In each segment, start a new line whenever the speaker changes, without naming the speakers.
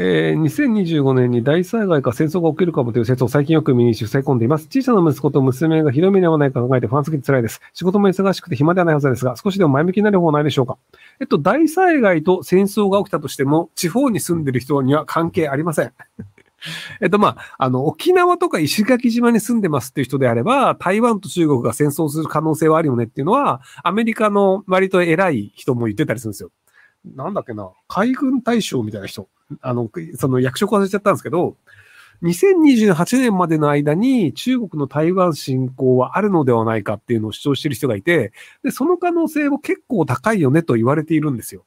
えー、2025年に大災害か戦争が起きるかもという説を最近よく耳にし、塞い込んでいます。小さな息子と娘がひどい目に遭わないか考えてファンすぎて辛いです。仕事も忙しくて暇ではないはずですが、少しでも前向きになる方はないでしょうか。えっと、大災害と戦争が起きたとしても、地方に住んでる人には関係ありません。えっと、まあ、あの、沖縄とか石垣島に住んでますっていう人であれば、台湾と中国が戦争する可能性はあるよねっていうのは、アメリカの割と偉い人も言ってたりするんですよ。なんだっけな、海軍大将みたいな人。あの、その役職忘れちゃったんですけど、2028年までの間に中国の台湾侵攻はあるのではないかっていうのを主張してる人がいて、で、その可能性も結構高いよねと言われているんですよ。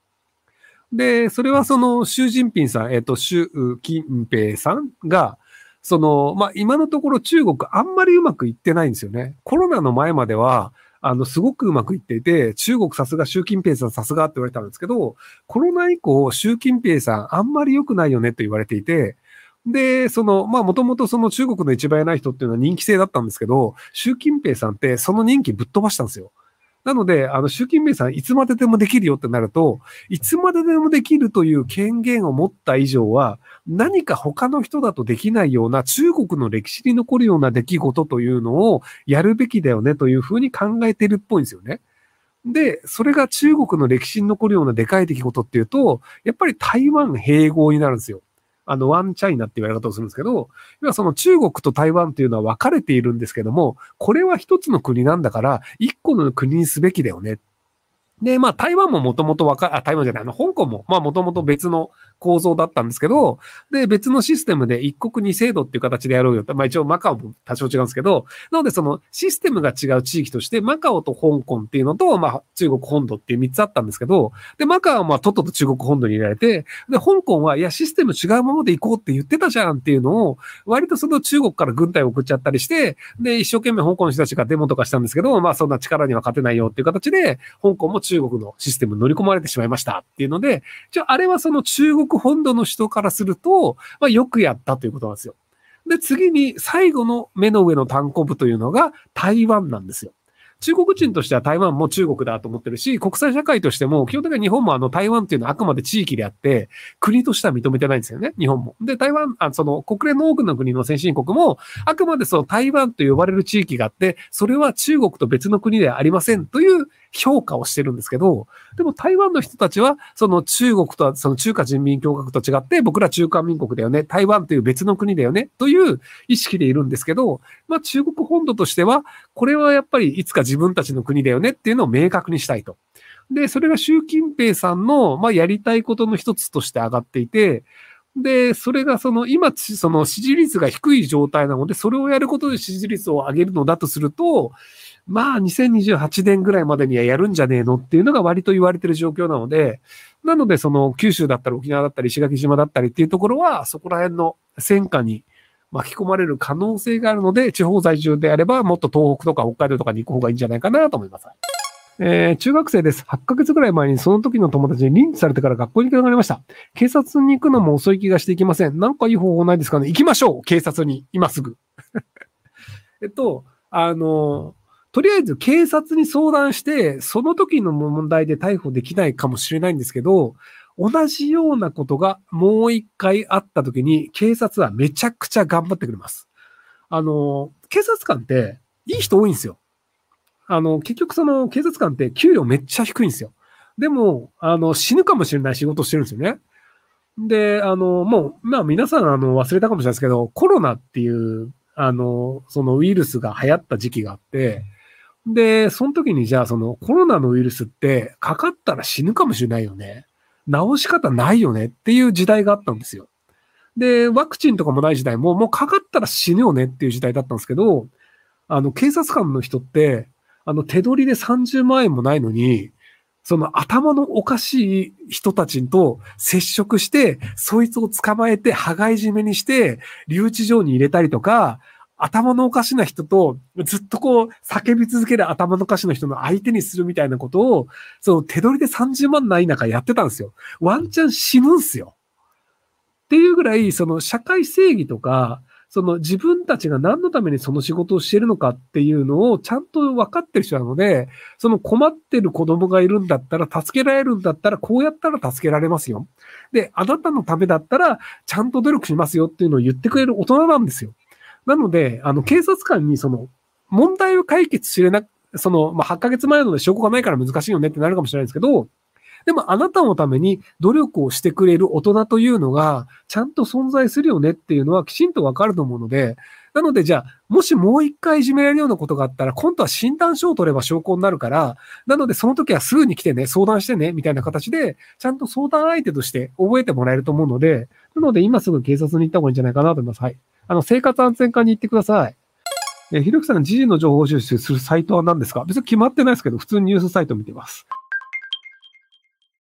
で、それはその、習近平さん、えっ、と、習近平さんが、その、まあ、今のところ中国あんまりうまくいってないんですよね。コロナの前までは、あの、すごくうまくいっていて、中国さすが習近平さんさすがって言われたんですけど、コロナ以降、習近平さんあんまり良くないよねって言われていて、で、その、まあ、もともとその中国の一番偉い人っていうのは人気制だったんですけど、習近平さんってその人気ぶっ飛ばしたんですよ。なので、あの、習近平さんいつまででもできるよってなると、いつまででもできるという権限を持った以上は、何か他の人だとできないような中国の歴史に残るような出来事というのをやるべきだよねというふうに考えてるっぽいんですよね。で、それが中国の歴史に残るようなでかい出来事っていうと、やっぱり台湾併合になるんですよ。あの、ワンチャイナって言われ方をするんですけど、要はその中国と台湾っていうのは分かれているんですけども、これは一つの国なんだから、一個の国にすべきだよね。で、まあ、台湾ももともとわか、あ、台湾じゃない、あの、香港も、まあ、もともと別の構造だったんですけど、で、別のシステムで一国二制度っていう形でやろうよ、まあ一応マカオも多少違うんですけど、なのでそのシステムが違う地域として、マカオと香港っていうのと、まあ中国本土っていう三つあったんですけど、で、マカオはまあとっとと中国本土に入れられて、で、香港は、いや、システム違うままで行こうって言ってたじゃんっていうのを、割とその中国から軍隊を送っちゃったりして、で、一生懸命香港の人たちがデモとかしたんですけど、まあそんな力には勝てないよっていう形で、香港も中国のシステムに乗り込まれてしまいましたっていうので、じゃああれはその中国国本土の人からすると、まあ、よくやったということなんですよ。で、次に最後の目の上の単行部というのが台湾なんですよ。中国人としては台湾も中国だと思ってるし、国際社会としても、基本的には日本もあの台湾っていうのはあくまで地域であって、国としては認めてないんですよね、日本も。で、台湾、あその国連の多くの国の先進国も、あくまでその台湾と呼ばれる地域があって、それは中国と別の国ではありませんという評価をしてるんですけど、でも台湾の人たちは、その中国とは、その中華人民共和国と違って、僕ら中華民国だよね、台湾という別の国だよね、という意識でいるんですけど、まあ中国本土としては、これはやっぱりいつか自分たちの国だよねっていうのを明確にしたいと。で、それが習近平さんの、まあやりたいことの一つとして上がっていて、で、それがその今、その支持率が低い状態なので、それをやることで支持率を上げるのだとすると、まあ2028年ぐらいまでにはやるんじゃねえのっていうのが割と言われてる状況なので、なのでその九州だったり沖縄だったり石垣島だったりっていうところは、そこら辺の戦火に巻き込まれる可能性があるので、地方在住であればもっと東北とか北海道とかに行く方がいいんじゃないかなと思います。えー、中学生です。8ヶ月ぐらい前にその時の友達にリンチされてから学校に行かなりました。警察に行くのも遅い気がしていきません。なんかいい方法ないですかね行きましょう警察に今すぐ。えっと、あの、とりあえず警察に相談して、その時の問題で逮捕できないかもしれないんですけど、同じようなことがもう一回あった時に、警察はめちゃくちゃ頑張ってくれます。あの、警察官っていい人多いんですよ。あの、結局その警察官って給料めっちゃ低いんですよ。でも、あの、死ぬかもしれない仕事してるんですよね。で、あの、もう、まあ皆さんあの忘れたかもしれないですけど、コロナっていう、あの、そのウイルスが流行った時期があって、で、その時にじゃあそのコロナのウイルスってかかったら死ぬかもしれないよね。治し方ないよねっていう時代があったんですよ。で、ワクチンとかもない時代ももうかかったら死ぬよねっていう時代だったんですけど、あの、警察官の人って、あの、手取りで30万円もないのに、その頭のおかしい人たちと接触して、そいつを捕まえて、羽交い締めにして、留置場に入れたりとか、頭のおかしな人と、ずっとこう、叫び続ける頭のおかしな人の相手にするみたいなことを、その手取りで30万ない中やってたんですよ。ワンチャン死ぬんすよ。っていうぐらい、その社会正義とか、その自分たちが何のためにその仕事をしてるのかっていうのをちゃんと分かってる人なので、その困ってる子供がいるんだったら、助けられるんだったら、こうやったら助けられますよ。で、あなたのためだったら、ちゃんと努力しますよっていうのを言ってくれる大人なんですよ。なので、あの、警察官にその、問題を解決しれな、その、まあ、8ヶ月前なので証拠がないから難しいよねってなるかもしれないですけど、でもあなたのために努力をしてくれる大人というのが、ちゃんと存在するよねっていうのはきちんとわかると思うので、なのでじゃあ、もしもう一回いじめられるようなことがあったら、今度は診断書を取れば証拠になるから、なのでその時はすぐに来てね、相談してね、みたいな形で、ちゃんと相談相手として覚えてもらえると思うので、なので今すぐ警察に行った方がいいんじゃないかなと思います。はい。あの、生活安全課に行ってください。えひろきさんが時事の情報収集するサイトは何ですか？別に決まってないですけど、普通にニュースサイト見てます。